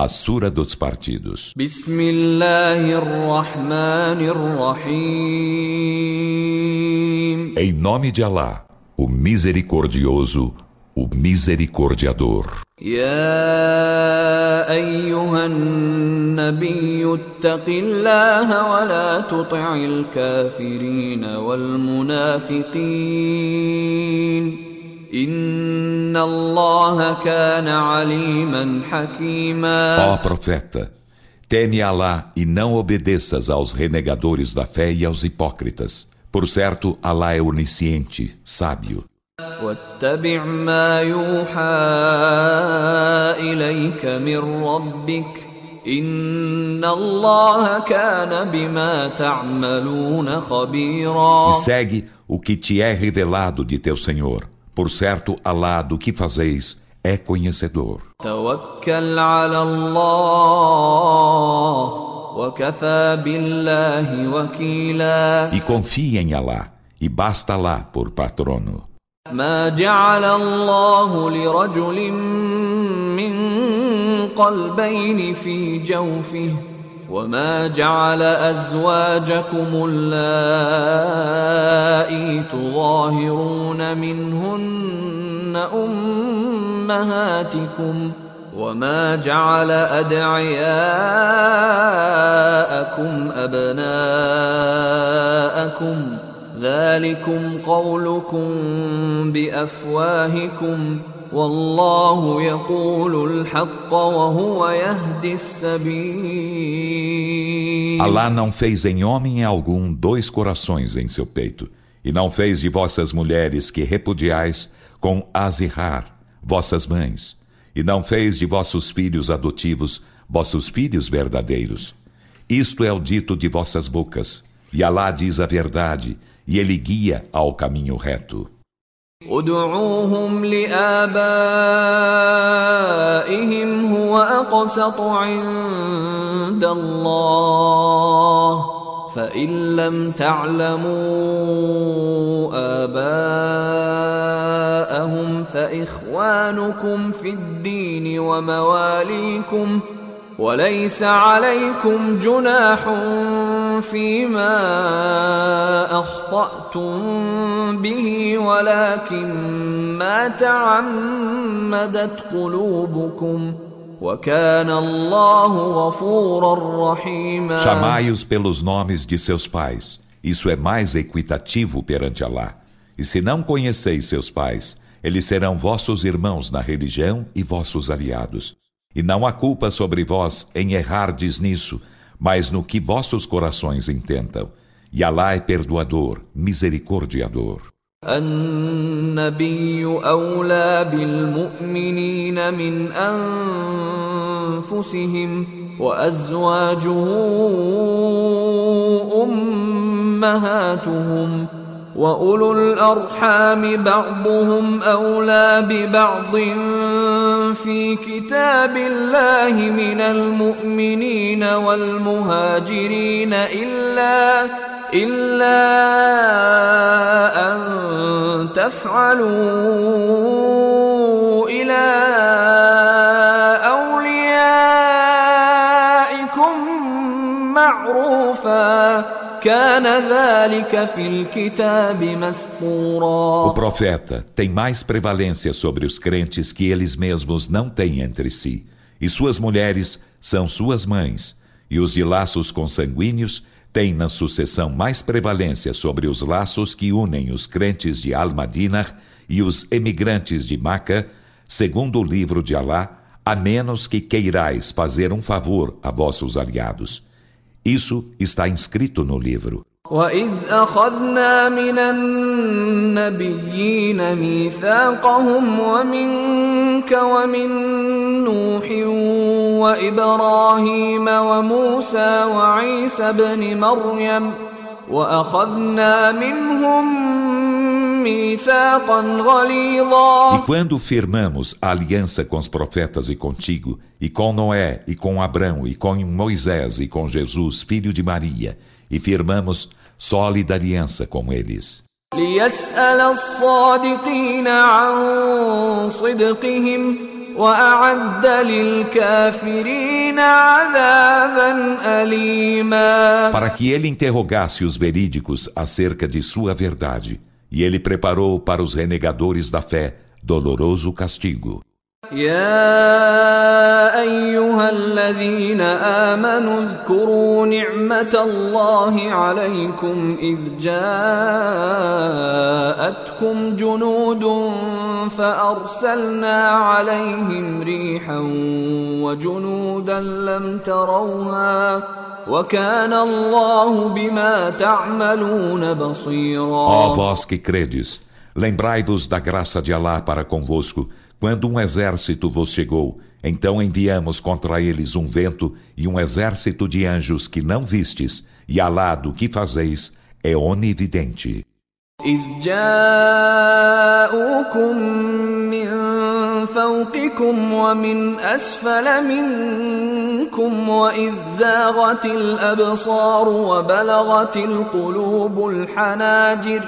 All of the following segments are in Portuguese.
A Sura dos Partidos. Em nome de Alá, o Misericordioso, o Misericordiador. يا أيها النبي اتق الله ولا تطع الكافرين والمنافقين إن الله كان عليما حكيما Ó profeta, teme Alá e não obedeças aos renegadores da fé e aos hipócritas. Por certo, Alá é onisciente, sábio. واتبع ما يوحى إليك من ربك إن الله كان بما تعملون خبيرا E segue o que te é revelado de teu Senhor. Por certo, Alá do que fazeis é conhecedor. توكل على الله وكفى بالله وكيلا E confie em Alá, e basta Alá por patrono. ما جعل الله لرجل من قلبين في جوفه وما جعل ازواجكم اللائي تظاهرون منهن امهاتكم وما جعل ادعياءكم ابناءكم ذلكم قولكم بافواهكم والله يقول الحق وهو يهدي السبيل Alá não fez em homem algum dois corações em seu peito, e não fez de vossas mulheres que repudiais com Azihar, vossas mães, e não fez de vossos filhos adotivos vossos filhos verdadeiros. Isto é o dito de vossas bocas, e Alá diz a verdade, e ele guia ao caminho reto. ادعوهم لآبائهم هو أقسط عند الله. فإن لم تعلموا آباءهم فإخوانكم في الدين ومواليكم وليس عليكم جناح فيما أخطأتم به ولكن ما تعمدت قلوبكم وكان الله غفورا رحيما Chamai-os pelos nomes de seus pais. Isso é mais equitativo perante Alá. E se não conheceis seus pais, eles serão vossos irmãos na religião e vossos aliados. E não há culpa sobre vós em errardes nisso, mas no que vossos corações intentam. E Alá é perdoador, misericordiador. النبي أولى بالمؤمنين من أنفسهم وأزواجه أمهاتهم واولو الارحام بعضهم اولى ببعض في كتاب الله من المؤمنين والمهاجرين الا الا ان تفعلوا إلى اوليائكم معروفا O profeta tem mais prevalência sobre os crentes que eles mesmos não têm entre si, e suas mulheres são suas mães, e os de laços consanguíneos têm na sucessão mais prevalência sobre os laços que unem os crentes de Al Madinah e os emigrantes de Maca, segundo o livro de Alá, a menos que queirais fazer um favor a vossos aliados. Isso está inscrito no livro. وإذ أخذنا من النبيين ميثاقهم ومنك ومن نوح وإبراهيم وموسى وعيسى بن مريم وأخذنا منهم ميثاقا e quando firmamos a aliança com os profetas e contigo, e com Noé, e com Abrão, e com Moisés, e com Jesus, filho de Maria, e firmamos sólida aliança com eles. Para que ele interrogasse os verídicos acerca de sua verdade e ele preparou para os renegadores da fé doloroso castigo. يا ايها الذين امنوا اذكروا نعمه الله عليكم اذ جاءتكم جنود فارسلنا عليهم ريحا وجنودا لم تروها وكان الله بما تعملون بصيرا Ó vós que credes, lembrai-vos da graça de Allah para convosco Quando um exército vos chegou, então enviamos contra eles um vento e um exército de anjos que não vistes, e Alá do que fazeis é onividente. إذ جاءوكم من فوقكم ومن أسفل منكم وإذ زاغت الأبصار وبلغت القلوب الحناجر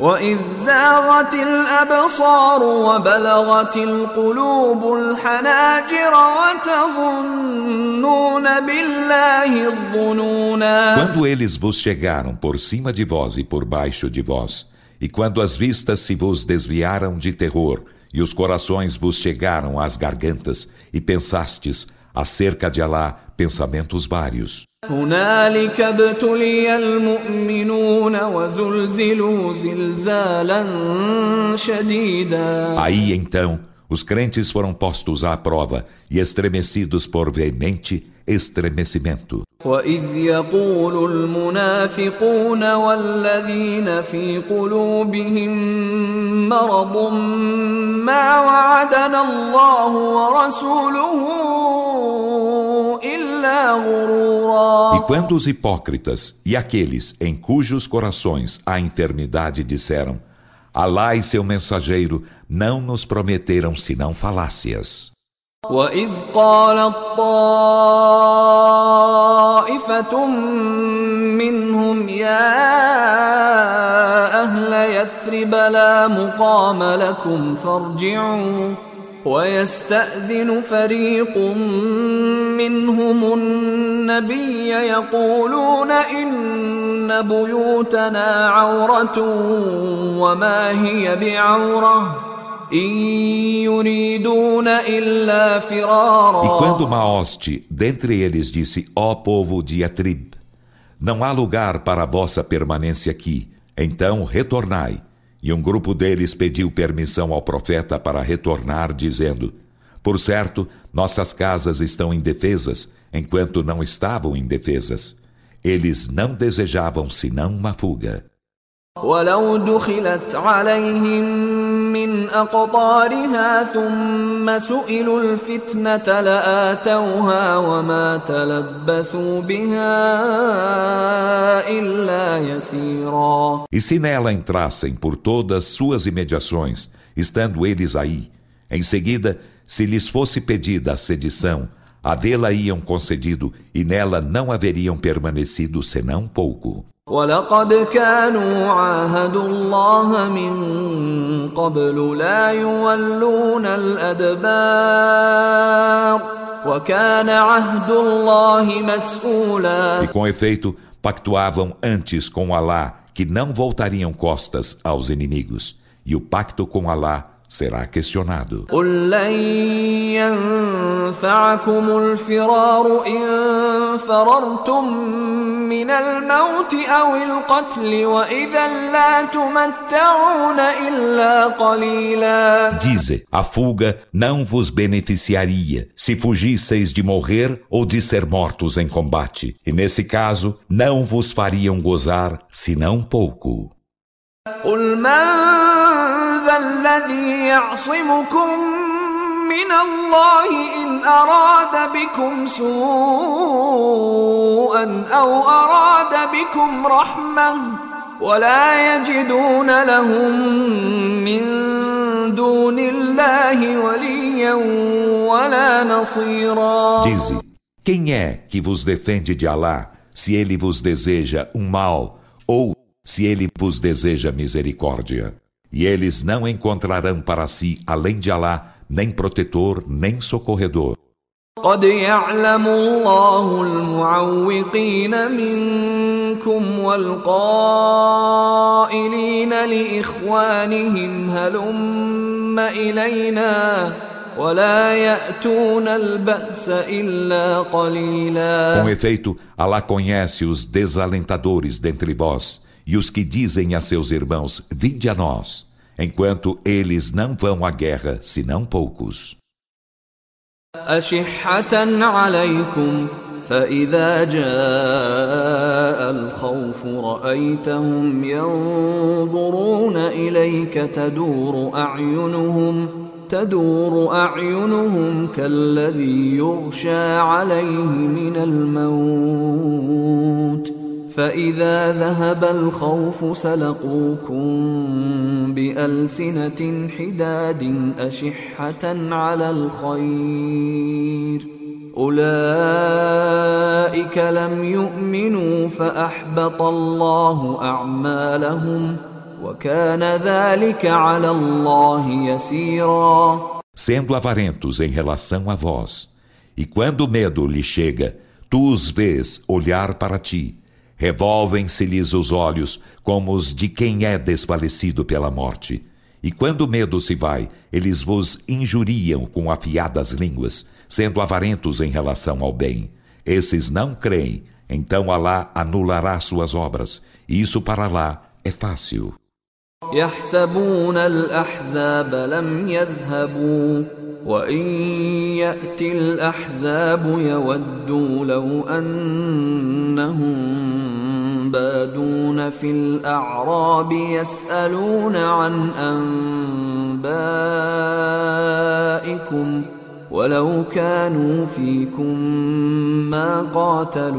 وإذ زاغت الأبصار وبلغت القلوب الحناجر وتظنون بالله الظنونا Quando eles vos chegaram por cima de vós e por baixo de vós, e quando as vistas se vos desviaram de terror, e os corações vos chegaram às gargantas, e pensastes acerca de Alá pensamentos vários. Aí então, os crentes foram postos à prova e estremecidos por veemente estremecimento. وإذ يقول المنافقون والذين في قلوبهم مرض ما وعدنا الله ورسوله E quando os hipócritas e aqueles em cujos corações há enfermidade disseram: Alá e seu mensageiro não nos prometeram senão falácias. وإذ قالت طائفة منهم يا أهل يثرب لا مقام لكم فارجعوا ويستأذن فريق منهم النبي يقولون إن بيوتنا عورة وما هي بعورة إن يريدون إلا فرارا E quando Maoste, dentre eles, disse, ó povo de Atrib, não há lugar para a vossa permanência aqui, então retornai. E um grupo deles pediu permissão ao profeta para retornar, dizendo: Por certo, nossas casas estão indefesas, enquanto não estavam indefesas. Eles não desejavam senão uma fuga. ولو دخلت عليهم من أقطارها ثم سئلوا الفتنة لآتوها وما تلبثوا بها إلا يسيرا E se nela entrassem por todas suas imediações, estando eles aí, em seguida, se lhes fosse pedida a sedição, a dela iam concedido e nela não haveriam permanecido senão pouco. ولقد كانوا عاهدوا الله من قبل لا يولون الأدبار وكان عهد الله مسؤولا E com efeito, pactuavam antes com Alá que não voltariam costas aos inimigos. E o pacto com Alá será questionado. قل لن ينفعكم الفرار إن فررتم من الموت أو القتل وإذا لا تمتعون إلا قليلا Dize, a fuga não vos beneficiaria se fugisseis de morrer ou de ser mortos em combate. E nesse caso, não vos fariam gozar senão pouco. قل من ذا الذي يعصمكم من الله إن أراد بكم سوءا أو أراد بكم رحمة ولا يجدون لهم من دون الله وليا ولا نصيرا Dize, quem é que vos defende de Alá se ele vos deseja um mal ou se ele vos deseja misericórdia? E eles não encontrarão para si, além de Alá, nem protetor, nem socorredor. قد يعلم الله المعوقين منكم والقائلين لإخوانهم هلم إلينا ولا يأتون البأس إلا قليلا Com efeito, Allah conhece os desalentadores dentre vós e os que dizem a seus irmãos: Vinde a nós, enquanto eles não vão à guerra, senão poucos. أشحة عليكم فإذا جاء الخوف رأيتهم ينظرون إليك تدور أعينهم تدور أعينهم كالذي يغشى عليه من الموت فإذا ذهب الخوف سلقوكم بألسنة حداد أشحة على الخير. أولئك لم يؤمنوا فأحبط الله أعمالهم وكان ذلك على الله يسيرا. Sendo avarentos em relação a vós, e quando o medo lhe chega, tu os vês olhar para ti, Revolvem-se-lhes os olhos como os de quem é desfalecido pela morte. E quando o medo se vai, eles vos injuriam com afiadas línguas, sendo avarentos em relação ao bem. Esses não creem, então Alá anulará suas obras. E isso para Alá é fácil. يحسبون الأحزاب لم يذهبوا وإن يأتي الأحزاب يودوا لو أنهم بادون في الأعراب يسألون عن أنبائكم ولو كانوا فيكم ما قاتلوا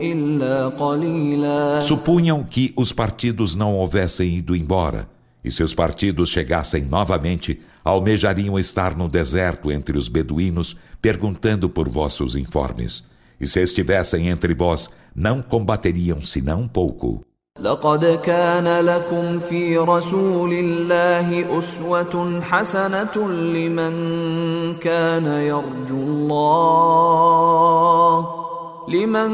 إلا قليلا Supunham que os partidos não houvessem ido embora e seus partidos chegassem novamente, almejariam estar no deserto entre os beduínos, perguntando por vossos informes. E se estivessem entre vós, não combateriam senão pouco. لقد كان لكم في رسول الله أسوة حسنة لمن كان يرجو الله لمن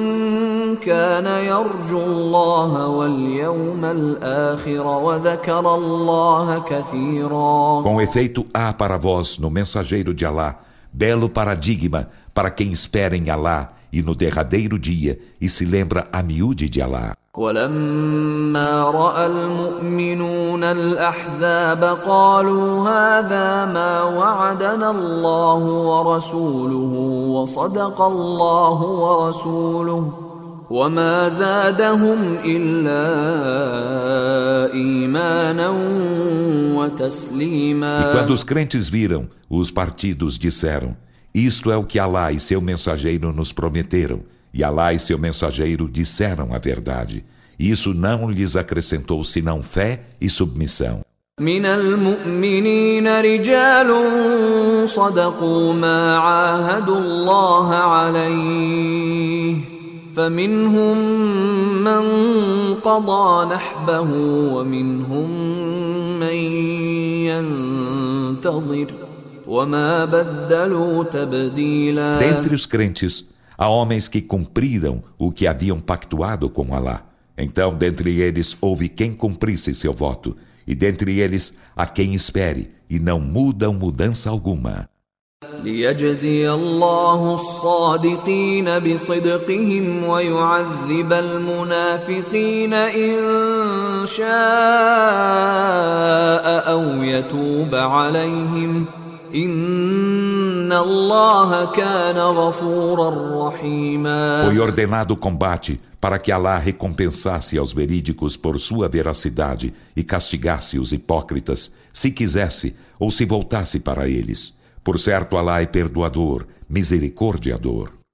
كان يرجو الله واليوم الآخر وذكر الله كثيرا Com efeito, há para vós no mensageiro de Alá belo paradigma para quem espera em Alá e no derradeiro dia e se lembra a miúde de Alá. ولما راى المؤمنون الاحزاب قالوا هذا ما وعدنا الله ورسوله وصدق الله ورسوله وما زادهم الا ايمانا وتسليما E quando os crentes viram, os partidos disseram: Isto é o que Alá e seu mensageiro nos prometeram. E Alá e seu mensageiro disseram a verdade. Isso não lhes acrescentou senão fé e submissão. من المؤمنين رجال صدقوا ما عاهدوا الله عليه فمنهم من قضى نحبه ومنهم من ينتظر وما بدلوا تبديلا Dentre os crentes, há homens que cumpriram o que haviam pactuado com Alá. Então, dentre eles, houve quem cumprisse seu voto, e dentre eles, há quem espere, e não mudam mudança alguma. ليجزي الله الصادقين بصدقهم ويعذب المنافقين إن شاء أو يتوب عليهم foi ordenado o combate para que Alá recompensasse aos verídicos por sua veracidade e castigasse os hipócritas, se quisesse ou se voltasse para eles. Por certo, Alá é perdoador, misericordiador.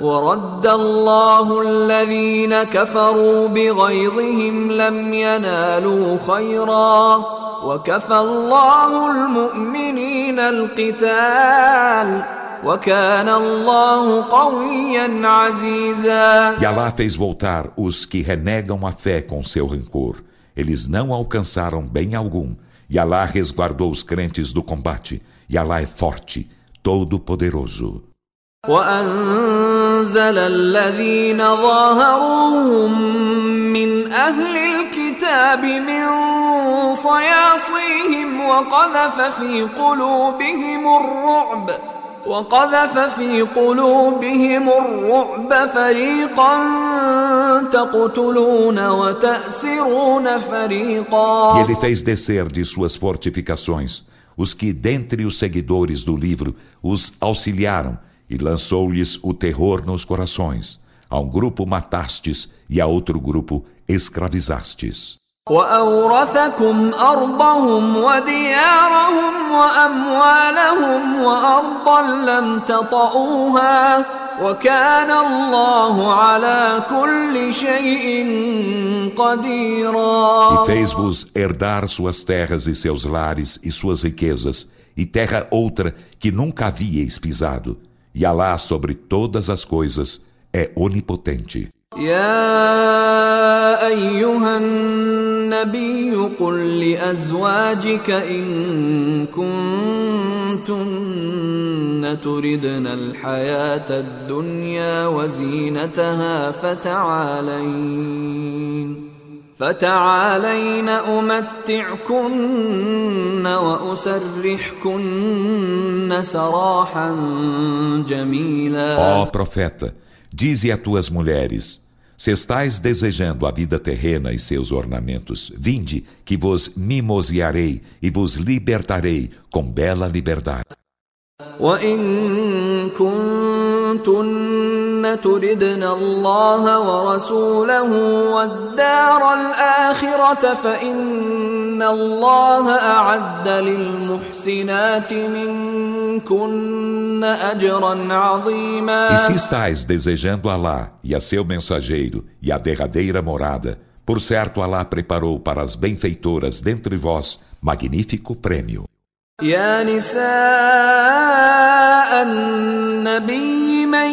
ورد الله الذين كفروا بغيظهم لم ينالوا خيرا وكفى الله المؤمنين القتال وكان الله قويا عزيزا E Alá fez voltar os que renegam a fé com seu rancor. Eles não alcançaram bem algum, E Alá resguardou os crentes do combate. E Alá é forte, todo-poderoso. وأنزل الذين ظاهروهم من أهل الكتاب من صياصيهم وقذف في قلوبهم الرعب وقذف في قلوبهم الرعب فريقا تقتلون وتأسرون فريقا. E ele fez descer de suas fortificações os que dentre os seguidores do livro os auxiliaram e lançou-lhes o terror nos corações. A um grupo matastes e a outro grupo escravizastes. وأورثكم أرضهم وديارهم وأموالهم وأرضا لم تطئوها وكان الله على كل شيء قديرا E fez-vos herdar suas terras e seus lares e suas riquezas, e terra outra que nunca havíeis pisado. E Alá sobre todas as coisas é onipotente. يا أيها النبي قل لأزواجك إن كنتن تردن الحياة الدنيا وزينتها فتعالين فتعالين أمتعكن وأسرحكن سراحا جميلا Ó profeta, dize a tuas mulheres: Se estais desejando a vida terrena e seus ornamentos, vinde, que vos mimosearei e vos libertarei com bela liberdade. وإن كنتن تردن الله ورسوله والدار الآخرة فإن الله أعد للمحسنات منكن أجرا عظيما E se estáis desejando Alá e a seu mensageiro e a derradeira morada, por certo Alá preparou para as benfeitoras dentre vós magnífico prêmio. يا نساء النبي من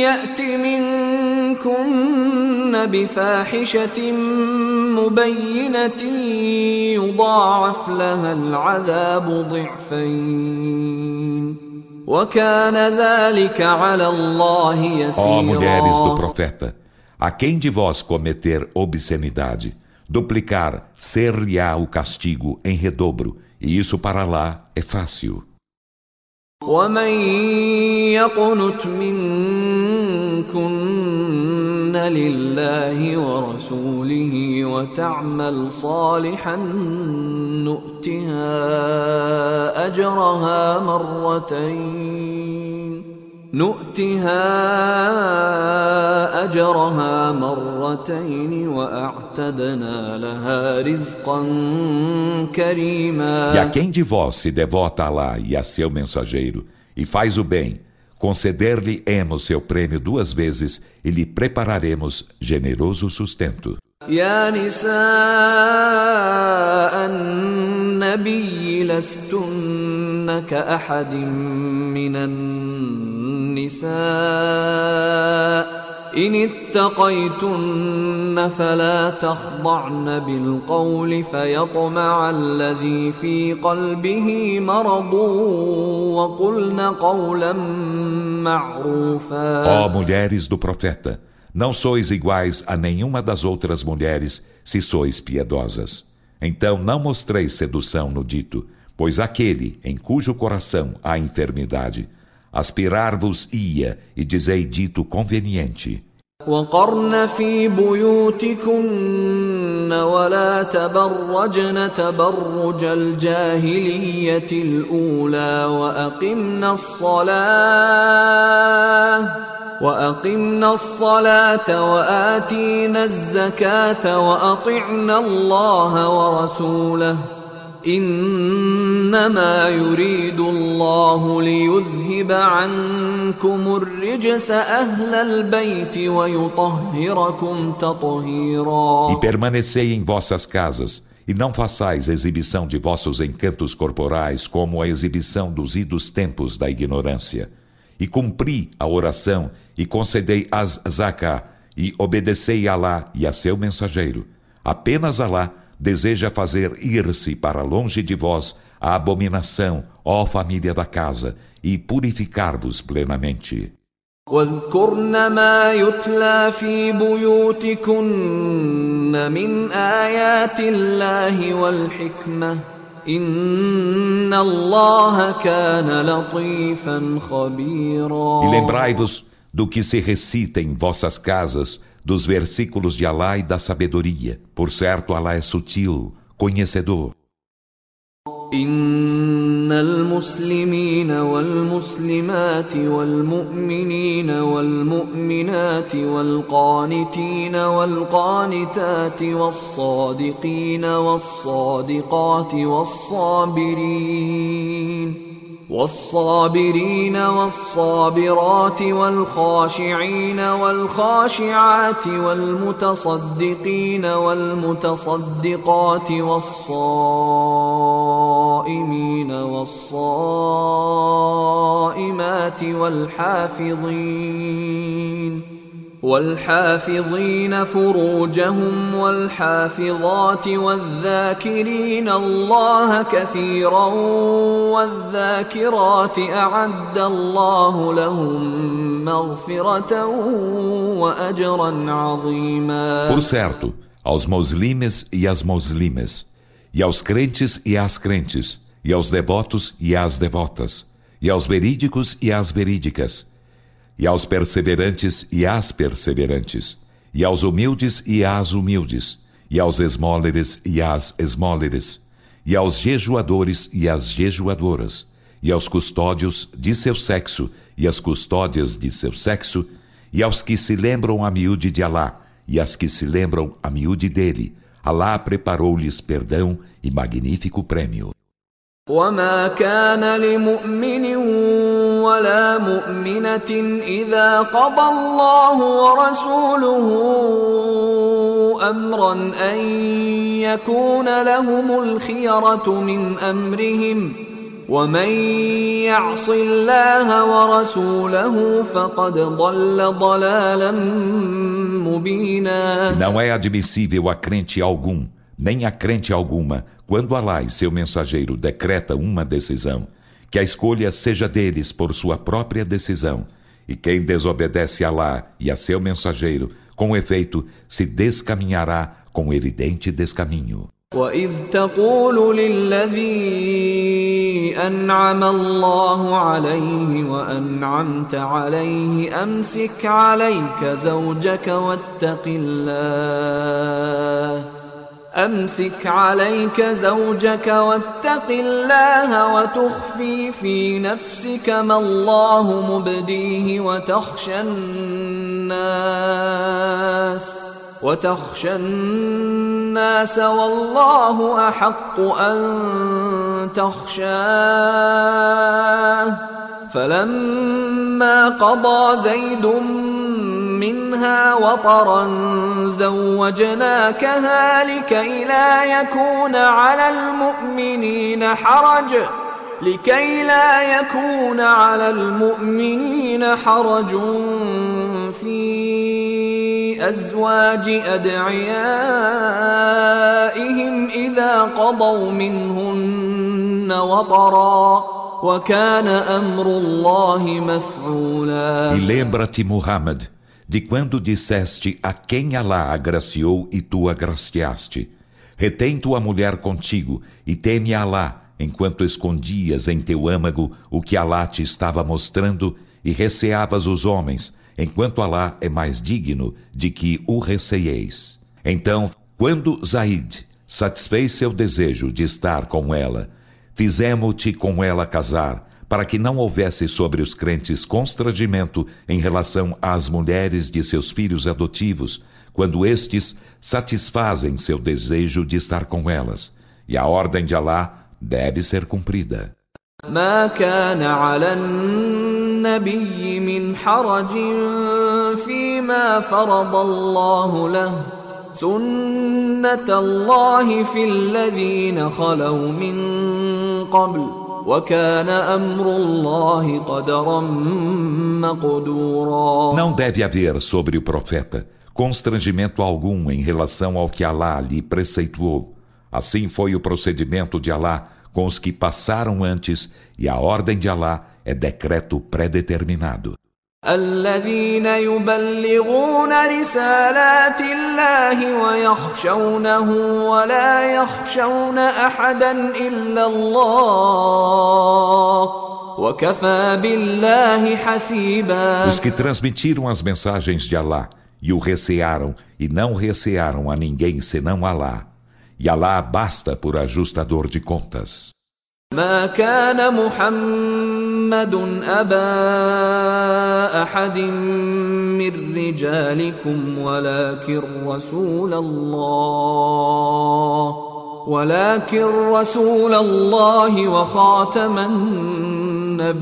يأت منكن بفاحشة مبينة يضاعف لها العذاب ضعفين وكان ذلك على الله Ó mulheres do يسيرا profeta, a quem de vós cometer obscenidade, duplicar ser-lhe-á o castigo em redobro, e isso para lá é fácil. ومن يقنت منكن لله ورسوله وتعمل صالحا نؤتها اجرها مرتين نؤتها اجرها مرتين واعتدنا لها رزقا كريما E a quem de vós se devota a Alá e a seu mensageiro, e faz o bem, conceder-lhe-emos seu prêmio duas vezes e lhe prepararemos generoso sustento. يا نساء النبي لستن كأحد من النساء إن اتقيتن فلا تخضعن بالقول فيطمع الذي في قلبه مرض وقلن قولا معروفا Ó mulheres do profeta, não sois iguais a nenhuma das outras mulheres se sois piedosas. Então não mostreis sedução no dito, pois aquele em cujo coração há enfermidade, aspirar-vos-ia e dizei dito conveniente. وقرن في بيوتكن ولا تبرجن تبرج الجاهلية الأولى وأقمنا الصلاة وأقمنا الصلاة وآتينا الزكاة وأطعنا الله ورسوله إنما يريد الله ليذهب عنكم الرجس أهل البيت ويطهركم تطهيرا E permanecei em vossas casas, e não façais exibição de vossos encantos corporais como a exibição dos idos tempos da ignorância. E cumpri a oração, e concedei as zaká, e obedecei a Alá e a seu mensageiro. Apenas Alá deseja fazer ir-se para longe de vós a abominação, ó família da casa, e purificar-vos plenamente. واذكرن ما يتلى في بيوتكن من آيات الله والحكمة إن الله كان لطيفا خبيرا E lembrai-vos do que se recita em vossas casas dos versículos de Alá e da sabedoria. Por certo, Alá é sutil, conhecedor. إن المسلمين والمسلمات والمؤمنين والمؤمنات والقانتين والقانتات والصادقين والصادقات والصابرين والصابرين والصابرات والخاشعين والخاشعات والمتصدقين والمتصدقات والصائمين والصائمات والحافظين والحافظين فروجهم والحافظات والذاكرين الله كثيرا والذاكرات أعد الله لهم مغفرة وأجرا عظيما Por certo, aos muslimes e às muslimes, e aos crentes e às crentes, e aos devotos e às devotas, e aos verídicos e às verídicas, e aos perseverantes e às perseverantes, e aos humildes e às humildes, e aos esmóleres e às esmóleres, e aos jejuadores e às jejuadoras, e aos custódios de seu sexo e às custódias de seu sexo, e aos que se lembram a miúde de Alá, e às que se lembram a miúde dele. Alá preparou-lhes perdão e magnífico prêmio. وما كان لمؤمن ولا مؤمنة إذا قضى الله ورسوله أمرا أن يكون لهم الخيرة من أمرهم ومن يعص الله ورسوله فقد ضل ضلالا مبينا Não é admissível a crente algum, nem a crente alguma, quando Alá e seu mensageiro decreta uma decisão, que a escolha seja deles por sua própria decisão, e quem desobedece a Alá e a seu mensageiro, com efeito, se descaminhará com evidente descaminho. وإذ تقول للذي أنعم الله عليه وأنعمت عليه أمسك عليك زوجك واتق الله أمسك عليك زوجك واتق الله وتخفي في نفسك ما الله مبديه وتخشى الناس وتخشى الناس والله أحق أن تخشاه فلما قضى زيد منها وطرا زوجناكها لكي لا يكون على المؤمنين حرج لكي لا يكون على المؤمنين حرج في أزواج أدعيائهم إذا قضوا منهن وطرا وكان أمر الله مفعولا. E lembra-te, Muhammad, de quando disseste a quem Alá agraciou e tu agraciaste. Retém tua mulher contigo e teme Alá, enquanto escondias em teu âmago o que Alá te estava mostrando e receavas os homens, enquanto Alá é mais digno de que o receieis. Então, quando Zaid satisfez seu desejo de estar com ela, fizemos-te com ela casar, para que não houvesse sobre os crentes constrangimento em relação às mulheres de seus filhos adotivos, quando estes satisfazem seu desejo de estar com elas. E a ordem de Alá deve ser cumprida. ما كان على النبي من حرج فيما فرض الله له سنة الله في الذين خلوا من قبل não deve haver sobre o profeta constrangimento algum em relação ao que Alá lhe preceituou. Assim foi o procedimento de Alá com os que passaram antes, e a ordem de Alá é decreto predeterminado. الذين يبلغون رسالات الله ويخشونه ولا يخشون احدا الا الله وكفى بالله حسيبا Os que transmitiram as mensagens de Alá e o recearam e não recearam a ninguém senão Alá. E Alá basta por ajustador de contas. ما كان محمد ابا احد من رجالكم ولكن رسول الله ولكن رسول الله وخاتم النبيين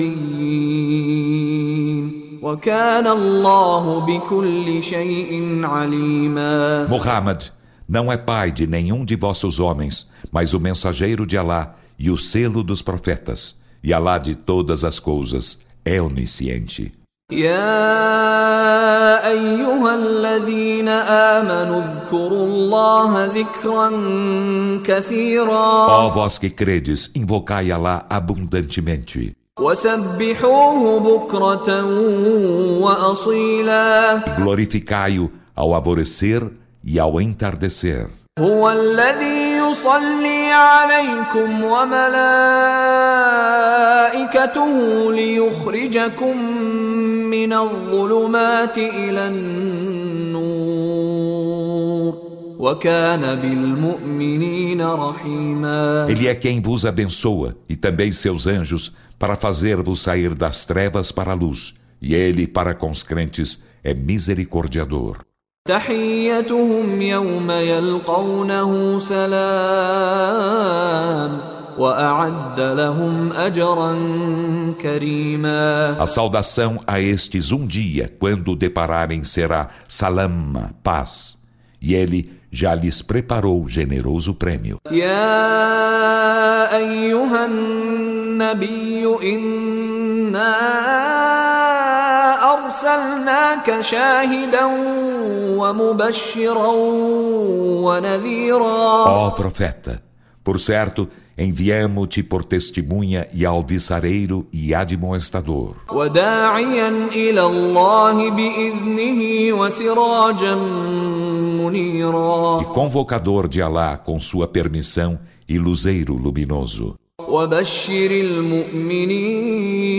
وكان الله بكل شيء عليما Muhammad não é pai de nenhum de vossos homens, mas o mensageiro de Alá e o selo dos profetas. E Alá de todas as coisas é onisciente. يا ايها الذين امنوا اذكروا الله ذكرا كثيرا Ó vós que credes, invocai Alá abundantemente. وسبحوه بكره واصيلا E glorificai-o ao alvorecer e ao entardecer. هو الذي يصلي عليكم وملائكته ليخرجكم من الظلمات الى النور وكان بالمؤمنين رحيما Ele é quem vos abençoa, e também seus anjos, para fazer-vos sair das trevas para a luz. E ele, para com os crentes, é misericordiador. تحيتهم يوم يلقونه سلام واعد لهم اجرا كريما A saudação a estes um dia, quando o depararem, será salama, paz. E ele já lhes preparou generoso prêmio. يا ايها النبي انا ارسلناك شاهدا ومبشرا ونذيرا Ó profeta, por certo, enviamo-te por testemunha e alviçareiro e admoestador. وداعيا الى الله باذنه وسراجا منيرا E convocador de Alá com sua permissão e luzeiro luminoso. وبشر المؤمنين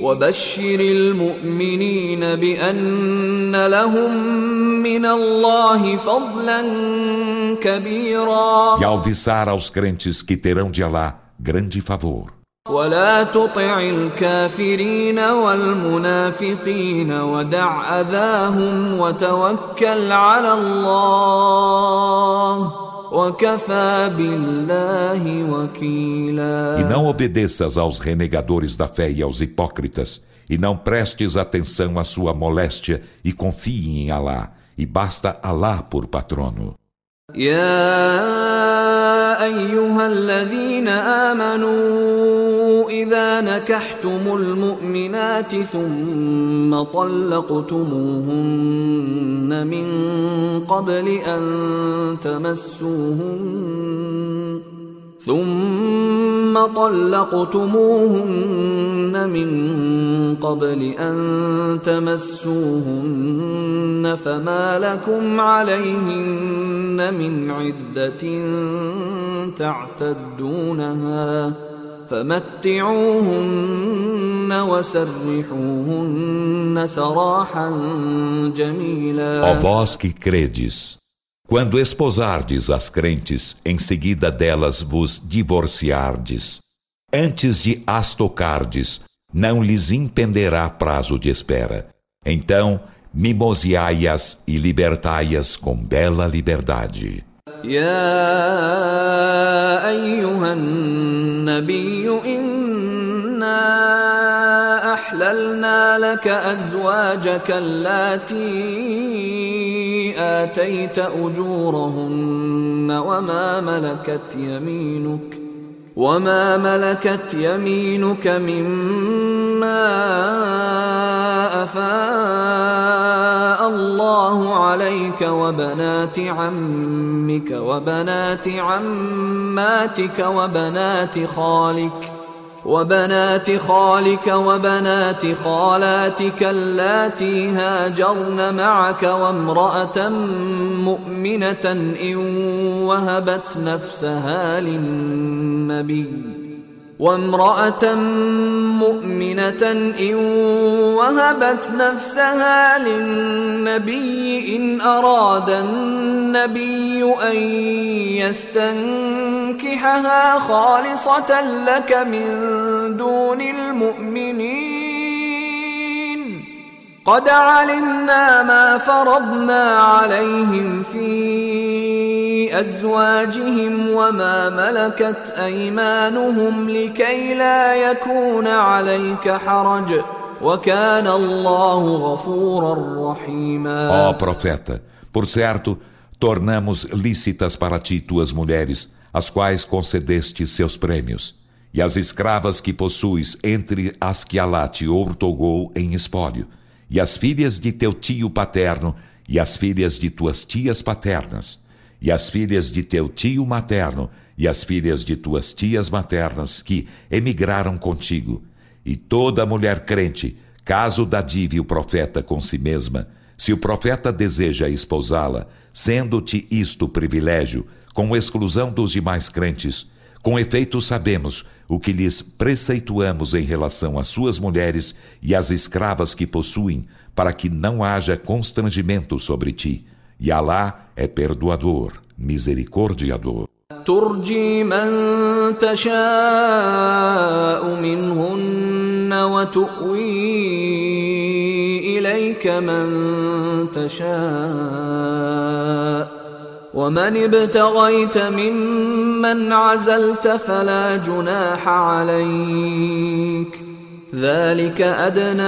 وبشر المؤمنين بأن لهم من الله فضلا كبيرا E alviçar aos crentes que terão de Alá grande favor. ولا تطع الكافرين والمنافقين ودع اذاهم وتوكل على الله E não obedeças aos renegadores da fé e aos hipócritas, e não prestes atenção à sua moléstia, e confie em Alá, e basta Alá por patrono. يا أيها الذين آمنوا إذا نكحتم المؤمنات ثم طلقتموهن من قبل أن تمسوهن ثم طلقتموهن من قبل أن تمسوهن فما لكم عليهن من عدة تعتدونها فمتعوهن وسرحوهن سراحا جميلا. quando esposardes as crentes, em seguida delas vos divorciardes, antes de as tocardes, não lhes impenderá prazo de espera. Então, mimoseai-as e libertai-as com bela liberdade. يا ايها النبي انا احللنا لك ازواجك اللاتي آتيت أجورهن وما ملكت يمينك وما ملكت يمينك مما أفاء الله عليك وبنات عمك وبنات عماتك وبنات خالك وبنات خالك وبنات خالاتك اللاتي هاجرن معك وامرأة مؤمنة إن وهبت نفسها للنبي وامرأة مؤمنة إن وهبت نفسها للنبي إن أراد النبي أن يستنكحها خالصة لك من دون المؤمنين. قد علمنا ما فرضنا عليهم في أزواجهم وما ملكت أيمانهم لكي لا يكون عليك حرج. وكان الله غفورا رحيما. Ó profeta, por certo, tornamos lícitas para ti tuas mulheres, as quais concedeste seus prêmios, e as escravas que possuis entre as que Alá te outorgou em espólio, e as filhas de teu tio paterno, e as filhas de tuas tias paternas, e as filhas de teu tio materno, e as filhas de tuas tias maternas, que emigraram contigo, e toda mulher crente, caso dadive o profeta com si mesma, se o profeta deseja esposá-la, sendo-te isto privilégio, com exclusão dos demais crentes, com efeito, sabemos o que lhes preceituamos em relação às suas mulheres e às escravas que possuem, para que não haja constrangimento sobre ti. E Alá é perdoador, misericordiador. ترجي من تشاء منهن وتؤوي إليك من تشاء. ومن ابتغيت ممن عزلت فلا جناح عليك. ذلك أدنى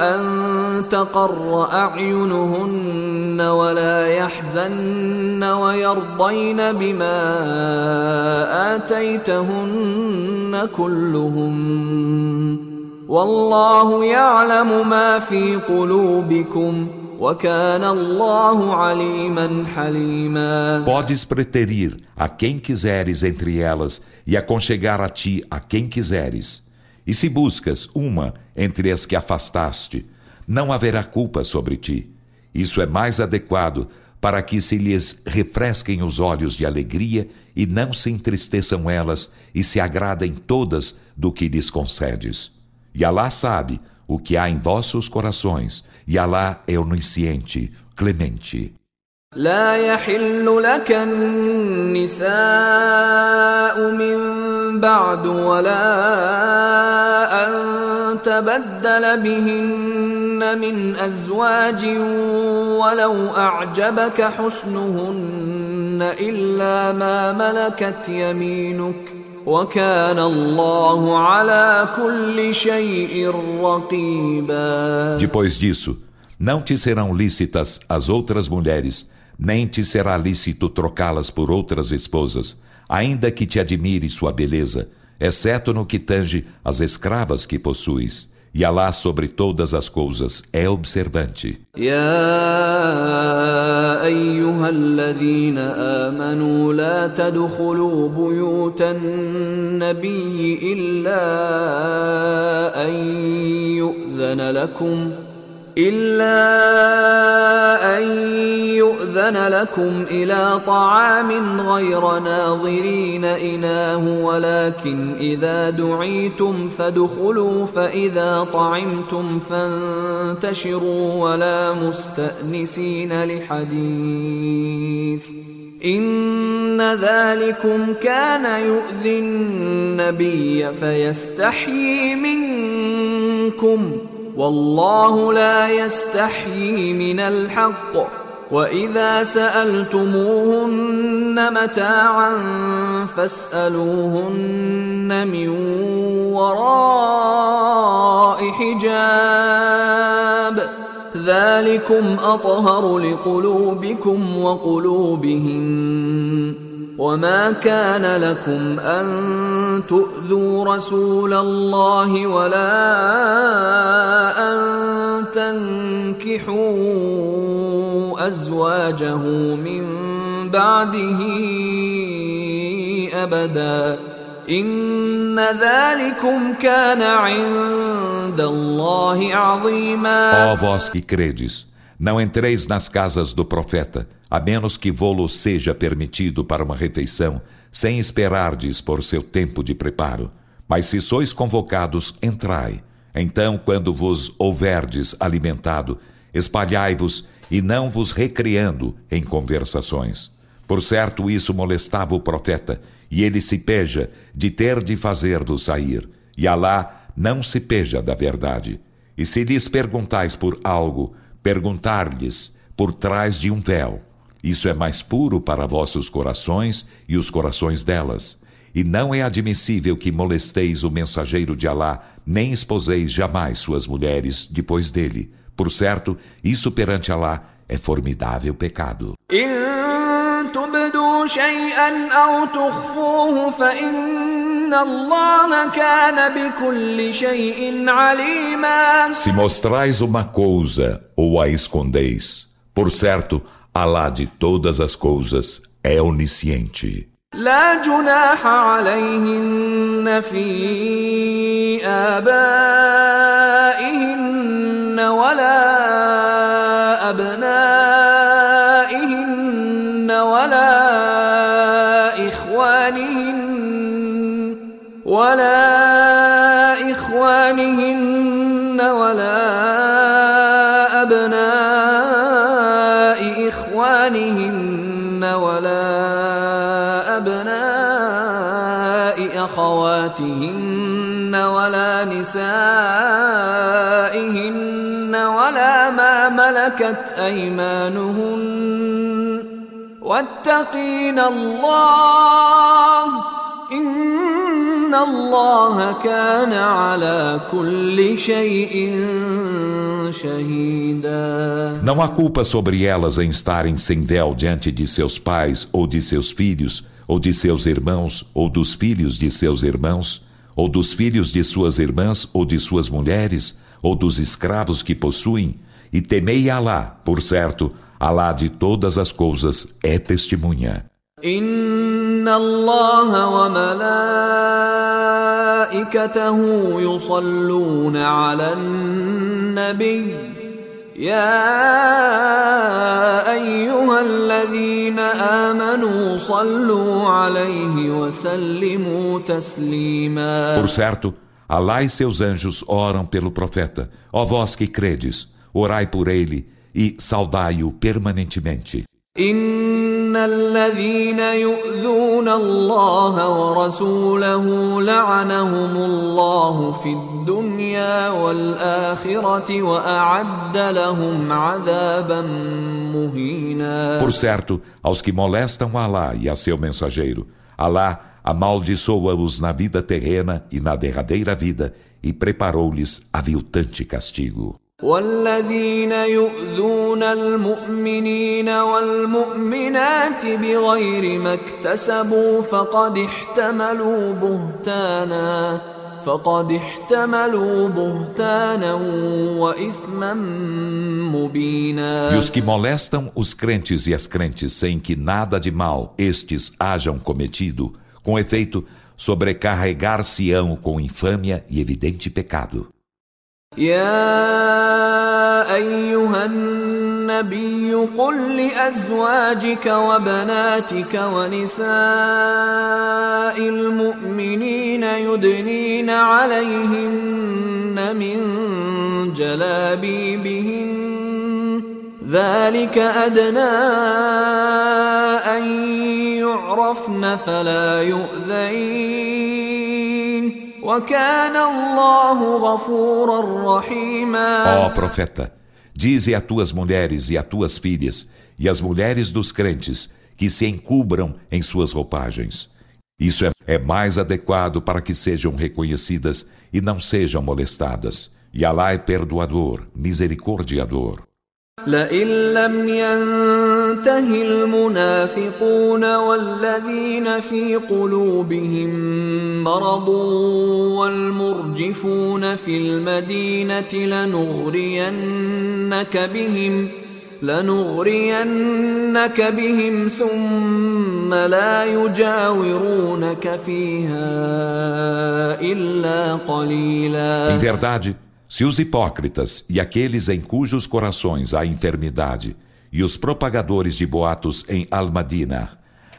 أن تقر أعينهن ولا يحزن ويرضين بما آتيتهن Wallahu ya'lamu ma fi qulubikum wa kana Allahu aliman halima. Podes preterir a quem quiseres entre elas e aconchegar a ti a quem quiseres. E se buscas uma entre as que afastaste, não haverá culpa sobre ti. Isso é mais adequado para que se lhes refresquem os olhos de alegria e não se entristeçam elas e se agradem todas do que lhes concedes. E Alá sabe o que há em vossos corações, e Alá é onisciente, clemente. لا يحل لك النساء من بعد ولا أن تبدل بهن من أزواج ولو أعجبك حسنهن إلا ما ملكت يمينك depois disso, não te serão lícitas as outras mulheres, nem te será lícito trocá-las por outras esposas, ainda que te admire sua beleza, exceto no que tange as escravas que possuis. E Alá sobre todas as coisas é observante. يا ايها الذين امنوا لا تدخلوا بيوت النبي الا ان يؤذن لكم إلا أن يؤذن لكم إلى طعام غير ناظرين إناه ولكن إذا دعيتم فادخلوا فإذا طعمتم فانتشروا ولا مستأنسين لحديث. إن ذلكم كان يؤذي النبي فيستحيي منكم ۖ. والله لا يستحيي من الحق. وإذا سألتموهن متاعا فاسألوهن من وراء حجاب. ذلكم أطهر لقلوبكم وقلوبهن. وما كان لكم ان تؤذوا رسول الله ولا ان تنكحوا ازواجه من بعده أبدا إن ذلكم كان عند الله عظيما Não entreis nas casas do profeta, a menos que vô-lo seja permitido para uma refeição, sem esperardes por seu tempo de preparo. Mas se sois convocados, entrai. Então, quando vos houverdes alimentado, espalhai-vos e não vos recriando em conversações. Por certo, isso molestava o profeta, e ele se peja de ter de fazer-do sair. E Alá não se peja da verdade. E se lhes perguntais por algo, perguntar-lhes por trás de um véu. Isso é mais puro para vossos corações e os corações delas. E não é admissível que molesteis o mensageiro de Alá, nem esposeis jamais suas mulheres depois dele. Por certo, isso perante Alá é formidável pecado. Se mostrais uma coisa ou a escondeis, por certo, Alá de todas as coisas é onisciente. لا جناح عليهن في آبائهن ولا أخواتهن ولا نسائهن ولا ما ملكت أيمانهن واتقين الله إن الله كان على كل شيء شهيدا Não há culpa sobre elas em estarem sem véu diante de seus pais ou de seus filhos, ou de seus irmãos, ou dos filhos de seus irmãos, ou dos filhos de suas irmãs, ou de suas mulheres, ou dos escravos que possuem, e temei Alá, por certo, Alá de todas as coisas é testemunha. إن الله وملائكته يصلون على النبي يا أيها الذين آمنوا صلوا عليه وسلموا تسليما Por certo, Alá e seus anjos oram pelo profeta. Ó vós que credes, orai por ele e saudai-o permanentemente. إن الذين يؤذون الله ورسوله لعنهم الله في الدنيا والآخرة وأعد لهم عذابا مهينا Por certo, aos que molestam Alá e a seu mensageiro, Alá amaldiçoa-os na vida terrena e na derradeira vida e preparou-lhes aviltante castigo. والذين يؤذون المؤمنين والمؤمنات بغير ما اكتسبوا فقد احتملوا بهتانا فقد احتملوا بهتانا وإثما مبينا E os que molestam os crentes e as crentes sem que nada de mal estes hajam cometido, com efeito, sobrecarregar-se-ão com infâmia e evidente pecado. يا أيها النبي قل لأزواجك وبناتك ونساء المؤمنين يدنين عليهن من جلابيبهن. ذلك أدنى أن يعرفن فلا يؤذين. وكان الله غفورا رحيما Ó profeta, dize a tuas mulheres e a tuas filhas e as mulheres dos crentes que se encubram em suas roupagens. Isso é, é mais adequado para que sejam reconhecidas e não sejam molestadas. E Alá é perdoador, misericordiador. لئن لم ينته المنافقون والذين في قلوبهم مرض والمرجفون في المدينة لنغرينك بهم لنغرينك بهم ثم لا يجاورونك فيها إلا قليلا. Em verdade, se os hipócritas e aqueles em cujos corações há enfermidade e os propagadores de boatos em Almadina.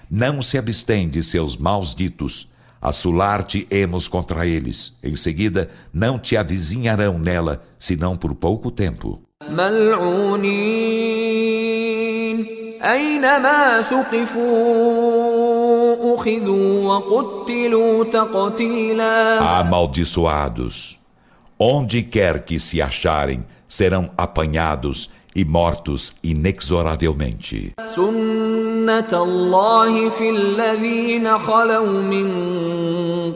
Não se abstém de seus maus ditos. Assular-te-emos contra eles. Em seguida, não te avizinharão nela, senão por pouco tempo. Amaldiçoados. Onde quer que se acharem, serão apanhados e mortos inexoravelmente. سنة الله في الذين خلوا من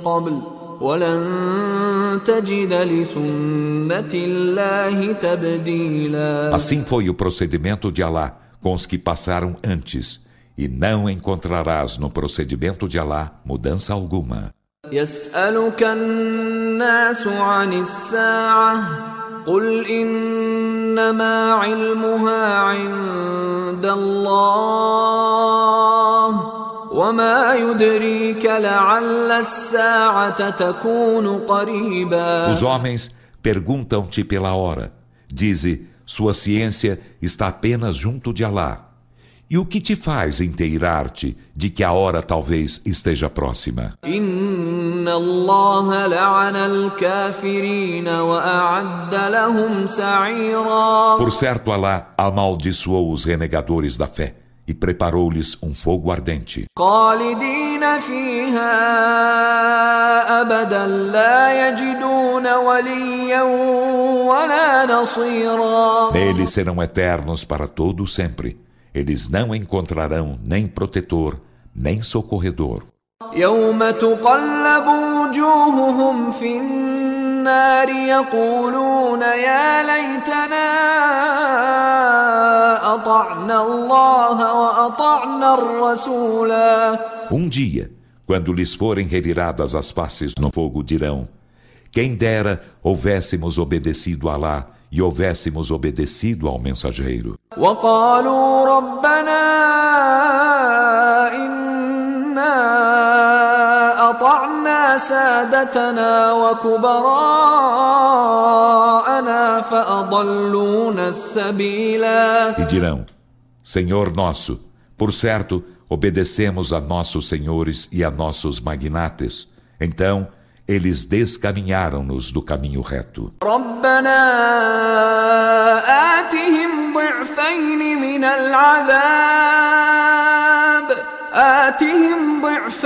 قبل ولن تجد لسنة الله تبديلا Assim foi o procedimento de Alá com os que passaram antes, e não encontrarás no procedimento de Alá mudança alguma. يسألك الناس عن الساعة قل إنما علمها عند الله وما يدريك لعل الساعة تكون قريبا Os homens perguntam-te pela hora. Dize, sua ciência está apenas junto de Alá. E o que te faz inteirar-te de que a hora talvez esteja próxima? إن الله لعن الكافرين وأعد لهم سعيرا Por certo, Alá amaldiçoou os renegadores da fé e preparou-lhes um fogo ardente. خالدين فيها أبدا لا يجدون وليا ولا نصيرا Neles serão eternos para todo sempre. Eles não encontrarão nem protetor, nem socorredor. يوم تقلب وجوههم في النار يقولون يا ليتنا أطعنا الله وأطعنا الرسولا Um dia, quando lhes forem reviradas as faces no fogo, dirão: Quem dera houvéssemos obedecido a Alá e houvéssemos obedecido ao mensageiro. وقالوا ربنا أطعنا سادتنا وكبراءنا فأضلونا السبيلا E dirão: Senhor nosso, por certo, obedecemos a nossos senhores e a nossos magnates. Então, eles descaminharam-nos do caminho reto. ربنا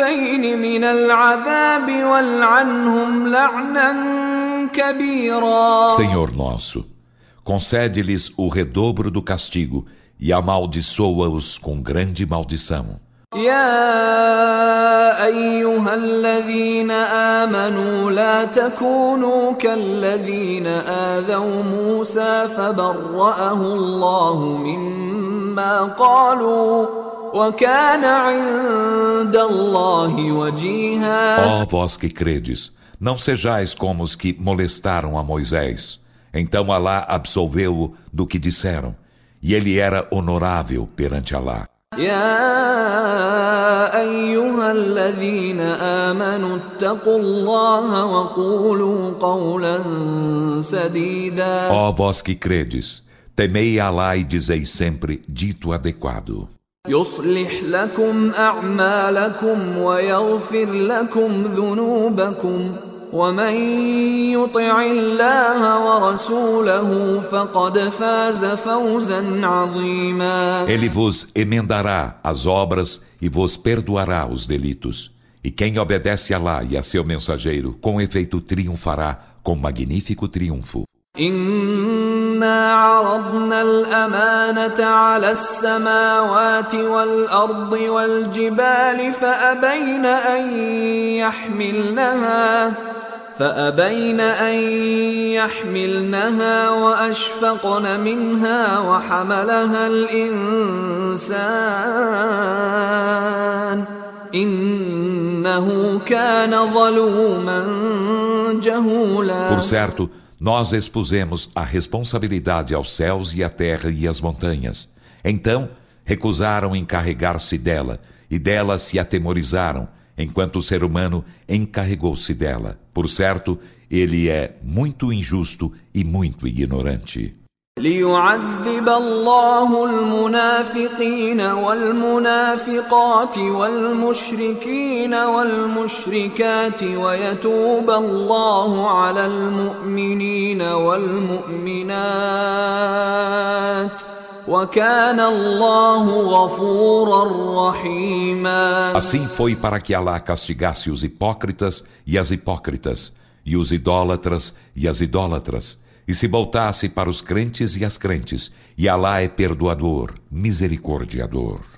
ضعفين من العذاب والعنهم لعنا كبيرا Senhor nosso, concede-lhes o redobro do castigo e amaldiçoa-os com grande maldição. يا أيها الذين آمنوا لا تكونوا كالذين آذوا موسى فبرأه الله مما قالوا وكان عند الله وجيها Ó vós que credes, não sejais como os que molestaram a Moisés. Então Alá absolveu-o do que disseram, e ele era honorável perante Alá. يا أيها الذين آمنوا اتقوا الله وقولوا قولا سديدا Ó vós que credes, temei Alá e dizei sempre dito adequado. يصلح لكم أعمالكم ويغفر لكم ذنوبكم ومن يطع الله ورسوله فقد فاز فوزا عظيما Ele vos emendará as obras e vos perdoará os delitos. E quem obedece a Alá e a seu mensageiro, com efeito triunfará com magnífico triunfo. إنا عرضنا الأمانة على السماوات والأرض والجبال فأبين أن يحملنها فأبين أن يحملنها وأشفقن منها وحملها الإنسان إنه كان ظلوما جهولا Por certo, nós expusemos a responsabilidade aos céus e à terra e às montanhas. Então, recusaram encarregar-se dela, e dela se atemorizaram, enquanto o ser humano encarregou-se dela. Por certo, ele é muito injusto e muito ignorante. ليعذب الله المنافقين والمنافقات والمشركين والمشركات ويتوب الله على المؤمنين والمؤمنات وكان الله غفورا رحيما. Assim foi para que Allah castigasse os hipócritas e as hipócritas, e os idólatras e as idólatras. E se voltasse para os crentes e as crentes, e Alá é perdoador, misericordiador.